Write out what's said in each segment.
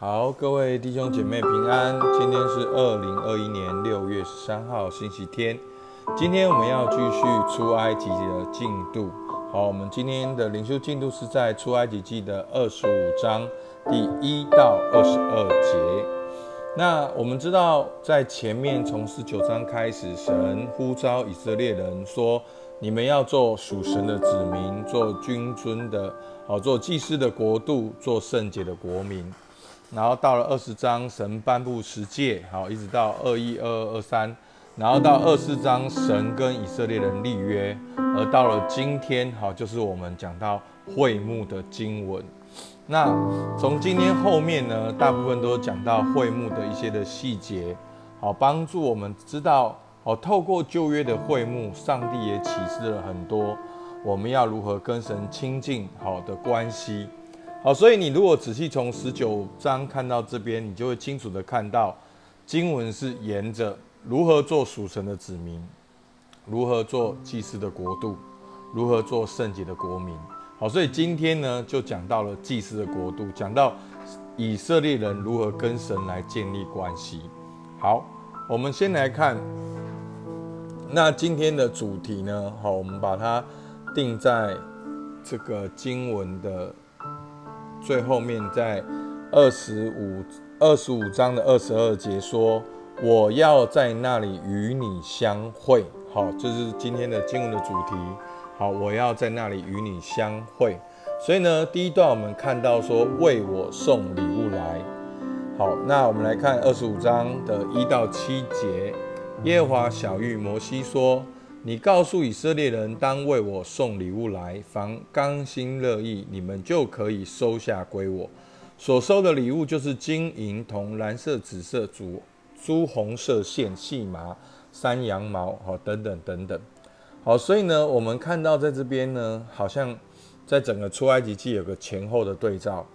好，各位弟兄姐妹平安。今天是二零二一年六月十三号，星期天。今天我们要继续出埃及的进度。好，我们今天的灵修进度是在出埃及记的二十五章第一到二十二节。那我们知道，在前面从十九章开始，神呼召以色列人说：“你们要做属神的子民，做君尊的，好做祭司的国度，做圣洁的国民。”然后到了二十章，神颁布十诫，好，一直到二一、二二、二三，然后到二十四章，神跟以色列人立约，而到了今天，好，就是我们讲到会幕的经文。那从今天后面呢，大部分都讲到会幕的一些的细节，好，帮助我们知道，好，透过旧约的会幕，上帝也启示了很多，我们要如何跟神亲近好的关系。好，所以你如果仔细从十九章看到这边，你就会清楚的看到经文是沿着如何做属神的子民，如何做祭司的国度，如何做圣洁的国民。好，所以今天呢，就讲到了祭司的国度，讲到以色列人如何跟神来建立关系。好，我们先来看，那今天的主题呢，好，我们把它定在这个经文的。最后面在二十五二十五章的二十二节说：“我要在那里与你相会。”好，这是今天的经文的主题。好，我要在那里与你相会。所以呢，第一段我们看到说为我送礼物来。好，那我们来看二十五章的一到七节。耶华小玉摩西说。你告诉以色列人，当为我送礼物来，凡甘心乐意，你们就可以收下归我。所收的礼物就是金银铜、蓝色、紫色、朱朱红色线、细麻、山羊毛，好，等等等等。好，所以呢，我们看到在这边呢，好像在整个出埃及记有个前后的对照。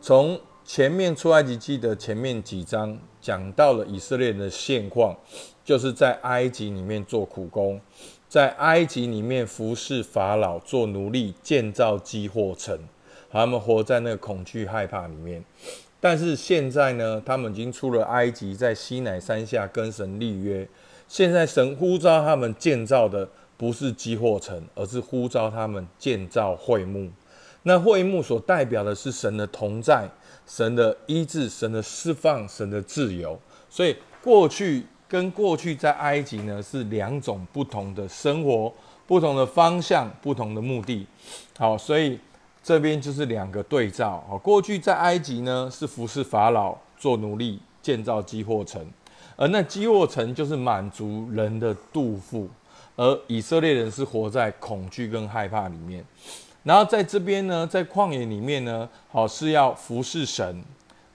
从前面出埃及记的前面几章讲到了以色列人的现况。就是在埃及里面做苦工，在埃及里面服侍法老做奴隶，建造积货城，他们活在那个恐惧害怕里面。但是现在呢，他们已经出了埃及，在西乃山下跟神立约。现在神呼召他们建造的不是积货城，而是呼召他们建造会幕。那会幕所代表的是神的同在、神的医治、神的释放、神的自由。所以过去。跟过去在埃及呢是两种不同的生活，不同的方向，不同的目的。好，所以这边就是两个对照。好，过去在埃及呢是服侍法老，做奴隶，建造基货城，而那基货城就是满足人的肚腹，而以色列人是活在恐惧跟害怕里面。然后在这边呢，在旷野里面呢，好是要服侍神，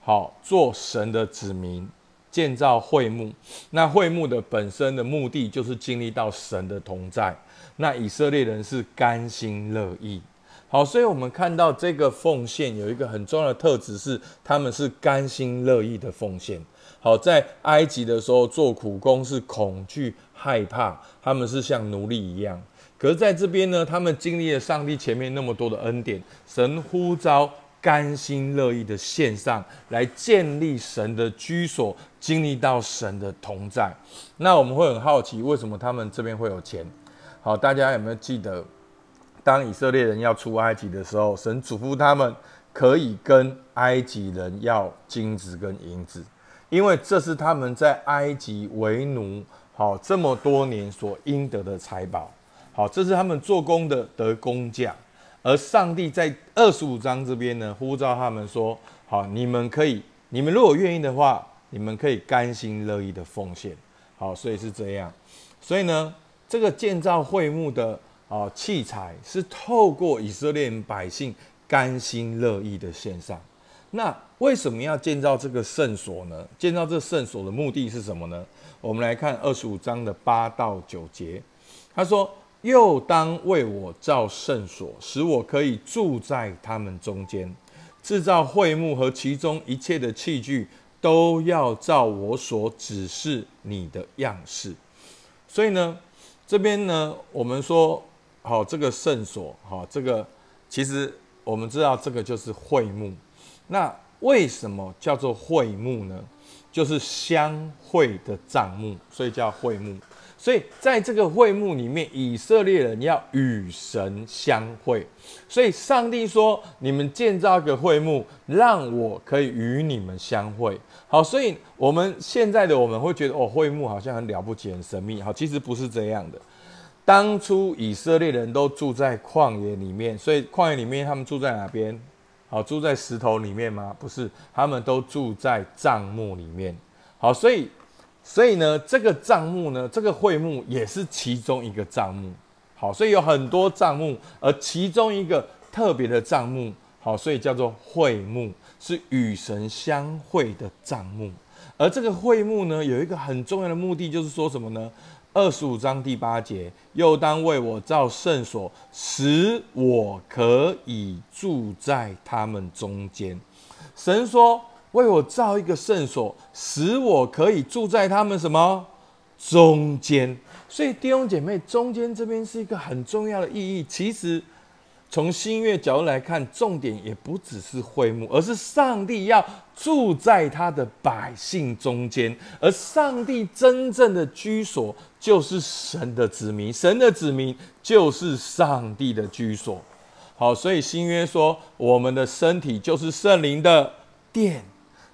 好做神的子民。建造会幕，那会幕的本身的目的就是经历到神的同在。那以色列人是甘心乐意。好，所以我们看到这个奉献有一个很重要的特质，是他们是甘心乐意的奉献。好，在埃及的时候做苦工是恐惧害怕，他们是像奴隶一样。可是在这边呢，他们经历了上帝前面那么多的恩典，神呼召。甘心乐意的献上来建立神的居所，经历到神的同在。那我们会很好奇，为什么他们这边会有钱？好，大家有没有记得，当以色列人要出埃及的时候，神嘱咐他们可以跟埃及人要金子跟银子，因为这是他们在埃及为奴好这么多年所应得的财宝。好，这是他们做工的得工价。而上帝在二十五章这边呢，呼召他们说：“好，你们可以，你们如果愿意的话，你们可以甘心乐意的奉献。”好，所以是这样。所以呢，这个建造会幕的啊器材是透过以色列百姓甘心乐意的献上。那为什么要建造这个圣所呢？建造这圣所的目的是什么呢？我们来看二十五章的八到九节，他说。又当为我造圣所，使我可以住在他们中间。制造会幕和其中一切的器具，都要照我所指示你的样式。所以呢，这边呢，我们说好这个圣所，好这个其实我们知道这个就是会幕。那为什么叫做会幕呢？就是相会的帐幕，所以叫会幕。所以在这个会幕里面，以色列人要与神相会。所以上帝说：“你们建造一个会幕，让我可以与你们相会。”好，所以我们现在的我们会觉得哦，会幕好像很了不起、很神秘。好，其实不是这样的。当初以色列人都住在旷野里面，所以旷野里面他们住在哪边？好，住在石头里面吗？不是，他们都住在帐幕里面。好，所以。所以呢，这个账目呢，这个会幕也是其中一个账目。好，所以有很多账目，而其中一个特别的账目，好，所以叫做会幕，是与神相会的账目。而这个会幕呢，有一个很重要的目的，就是说什么呢？二十五章第八节，又当为我造圣所，使我可以住在他们中间。神说。为我造一个圣所，使我可以住在他们什么中间？所以弟兄姐妹，中间这边是一个很重要的意义。其实从新月角度来看，重点也不只是会幕，而是上帝要住在他的百姓中间。而上帝真正的居所就是神的子民，神的子民就是上帝的居所。好，所以新约说，我们的身体就是圣灵的殿。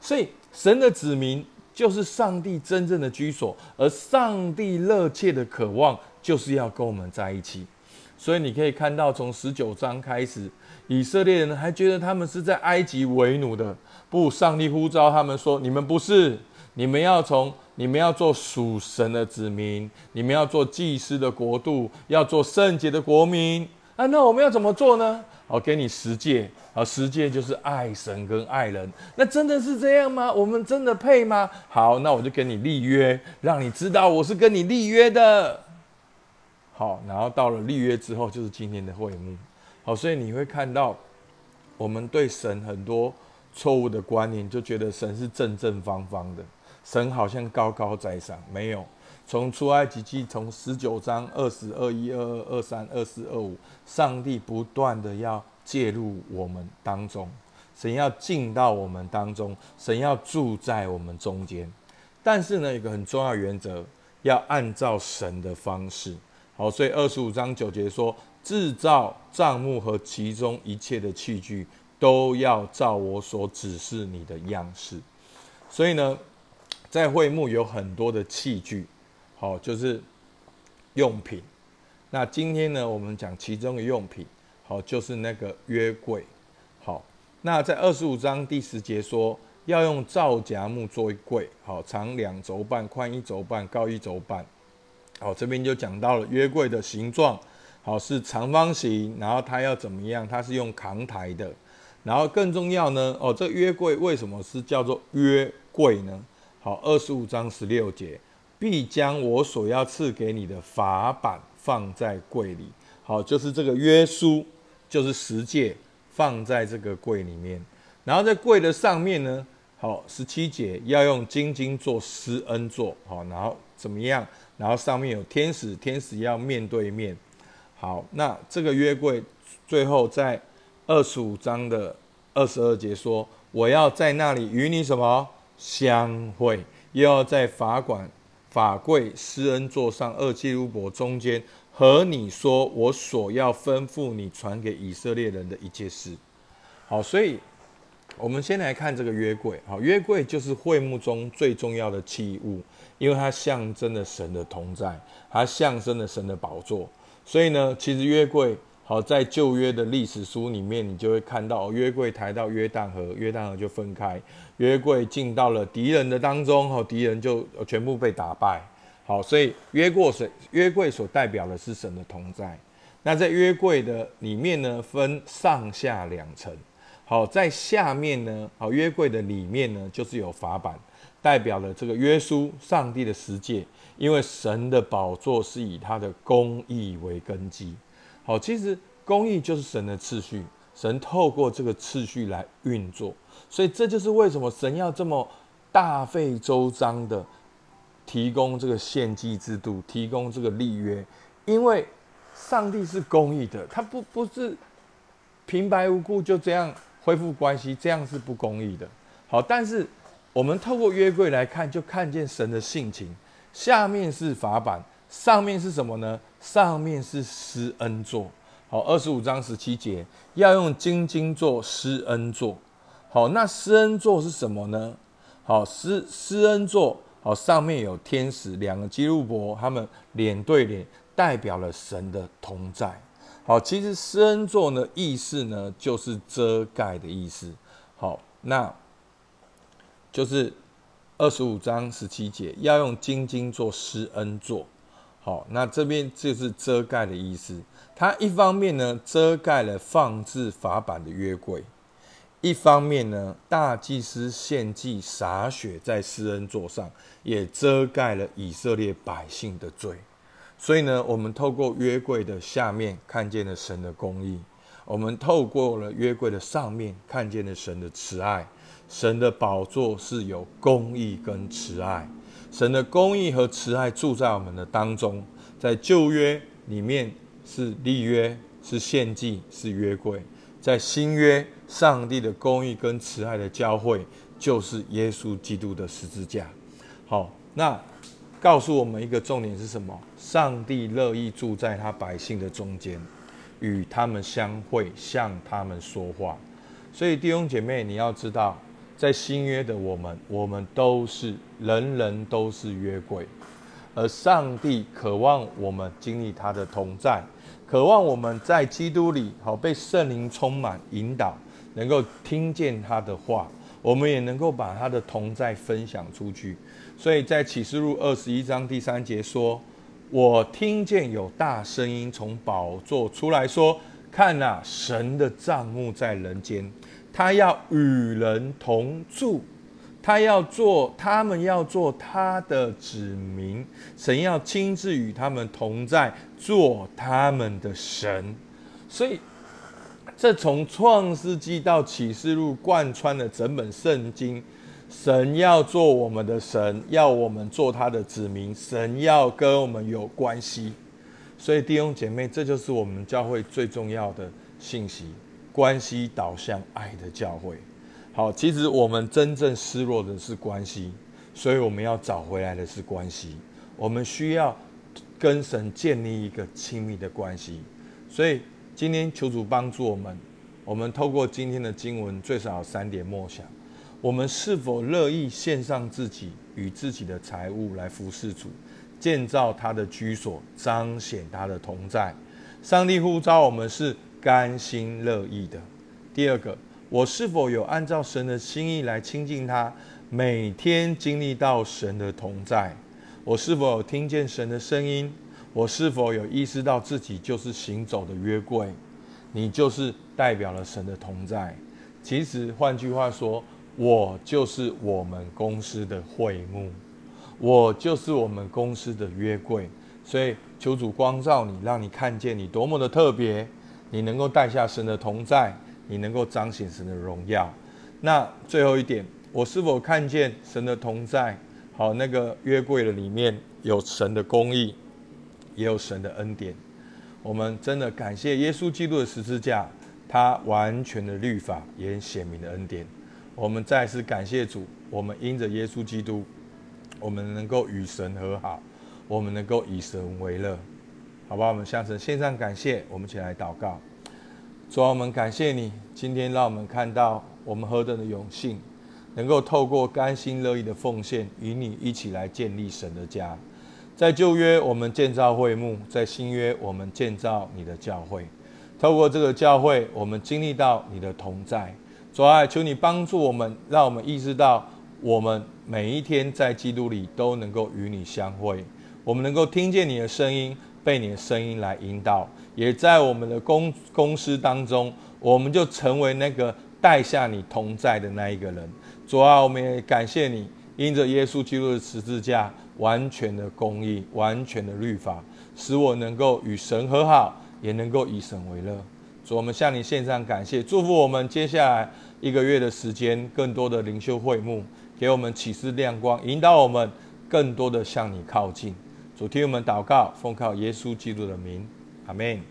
所以，神的子民就是上帝真正的居所，而上帝热切的渴望就是要跟我们在一起。所以，你可以看到，从十九章开始，以色列人还觉得他们是在埃及为奴的。不，上帝呼召他们说：“你们不是，你们要从，你们要做属神的子民，你们要做祭司的国度，要做圣洁的国民。”啊，那我们要怎么做呢？哦给你十诫，啊，十诫就是爱神跟爱人。那真的是这样吗？我们真的配吗？好，那我就跟你立约，让你知道我是跟你立约的。好，然后到了立约之后，就是今天的会幕。好，所以你会看到，我们对神很多错误的观念，就觉得神是正正方方的，神好像高高在上，没有。从出埃及记从十九章二十二一二二二三二四二五，上帝不断的要介入我们当中，神要进到我们当中，神要住在我们中间。但是呢，有个很重要原则，要按照神的方式。好，所以二十五章九节说，制造帐幕和其中一切的器具，都要照我所指示你的样式。所以呢，在会幕有很多的器具。好，就是用品。那今天呢，我们讲其中的用品。好，就是那个约柜。好，那在二十五章第十节说，要用皂荚木做一柜。好，长两轴半，宽一轴半，高一轴半。好，这边就讲到了约柜的形状。好，是长方形。然后它要怎么样？它是用扛台的。然后更重要呢，哦，这约柜为什么是叫做约柜呢？好，二十五章十六节。必将我所要赐给你的法版放在柜里，好，就是这个约书，就是十诫，放在这个柜里面。然后在柜的上面呢，好，十七节要用金金做施恩座，好，然后怎么样？然后上面有天使，天使要面对面。好，那这个约柜最后在二十五章的二十二节说，我要在那里与你什么相会，又要在法馆。法柜施恩座上二基路伯中间，和你说我所要吩咐你传给以色列人的一切事。好，所以我们先来看这个约柜。好，约柜就是会幕中最重要的器物，因为它象征了神的同在，它象征了神的宝座。所以呢，其实约柜。好，在旧约的历史书里面，你就会看到约柜抬到约旦河，约旦河就分开，约柜进到了敌人的当中，好，敌人就全部被打败。好，所以约过水约柜所代表的是神的同在。那在约柜的里面呢，分上下两层。好，在下面呢，好，约柜的里面呢，就是有法版，代表了这个约书上帝的十诫，因为神的宝座是以他的公义为根基。好，其实公义就是神的次序，神透过这个次序来运作，所以这就是为什么神要这么大费周章的提供这个献祭制度，提供这个立约，因为上帝是公义的，他不不是平白无故就这样恢复关系，这样是不公义的。好，但是我们透过约柜来看，就看见神的性情。下面是法版，上面是什么呢？上面是施恩座。好，二十五章十七节要用金金做施恩座。好，那施恩座是什么呢？好，施施恩座，好，上面有天使两个基路伯，他们脸对脸，代表了神的同在。好，其实施恩座呢，意思呢就是遮盖的意思。好，那就是二十五章十七节要用金金做施恩座。好，那这边就是遮盖的意思。它一方面呢遮盖了放置法版的约柜。一方面呢，大祭司献祭洒血在施恩座上，也遮盖了以色列百姓的罪。所以呢，我们透过约柜的下面看见了神的公义；我们透过了约柜的上面看见了神的慈爱。神的宝座是有公义跟慈爱，神的公义和慈爱住在我们的当中。在旧约里面是立约，是献祭，是约柜。在新约，上帝的公义跟慈爱的交汇，就是耶稣基督的十字架。好，那告诉我们一个重点是什么？上帝乐意住在他百姓的中间，与他们相会，向他们说话。所以弟兄姐妹，你要知道，在新约的我们，我们都是人人都是约柜，而上帝渴望我们经历他的同在。渴望我们在基督里好被圣灵充满引导，能够听见他的话，我们也能够把他的同在分享出去。所以在启示录二十一章第三节说：“我听见有大声音从宝座出来说：看呐，神的帐幕在人间，他要与人同住。”他要做，他们要做他的子民，神要亲自与他们同在，做他们的神。所以，这从创世纪到启示录贯穿了整本圣经。神要做我们的神，要我们做他的子民，神要跟我们有关系。所以弟兄姐妹，这就是我们教会最重要的信息：关系导向爱的教会。好，其实我们真正失落的是关系，所以我们要找回来的是关系。我们需要跟神建立一个亲密的关系。所以今天求主帮助我们，我们透过今天的经文，最少有三点默想：我们是否乐意献上自己与自己的财物来服侍主，建造他的居所，彰显他的同在？上帝呼召我们是甘心乐意的。第二个。我是否有按照神的心意来亲近他，每天经历到神的同在？我是否有听见神的声音？我是否有意识到自己就是行走的约柜？你就是代表了神的同在。其实换句话说，我就是我们公司的会幕，我就是我们公司的约柜。所以求主光照你，让你看见你多么的特别，你能够带下神的同在。你能够彰显神的荣耀。那最后一点，我是否看见神的同在？好，那个约柜的里面有神的公义，也有神的恩典。我们真的感谢耶稣基督的十字架，他完全的律法，也显明的恩典。我们再次感谢主，我们因着耶稣基督，我们能够与神和好，我们能够以神为乐。好吧，我们向神献上感谢，我们一起来祷告。主啊，我们感谢你，今天让我们看到我们何等的永幸，能够透过甘心乐意的奉献，与你一起来建立神的家。在旧约，我们建造会幕；在新约，我们建造你的教会。透过这个教会，我们经历到你的同在。主啊，求你帮助我们，让我们意识到，我们每一天在基督里都能够与你相会，我们能够听见你的声音，被你的声音来引导。也在我们的公公司当中，我们就成为那个带下你同在的那一个人。主啊，我们也感谢你，因着耶稣基督的十字架，完全的公义，完全的律法，使我能够与神和好，也能够以神为乐。主，我们向你献上感谢，祝福我们接下来一个月的时间，更多的灵修会幕，给我们启示亮光，引导我们更多的向你靠近。主，听我们祷告，奉靠耶稣基督的名。阿门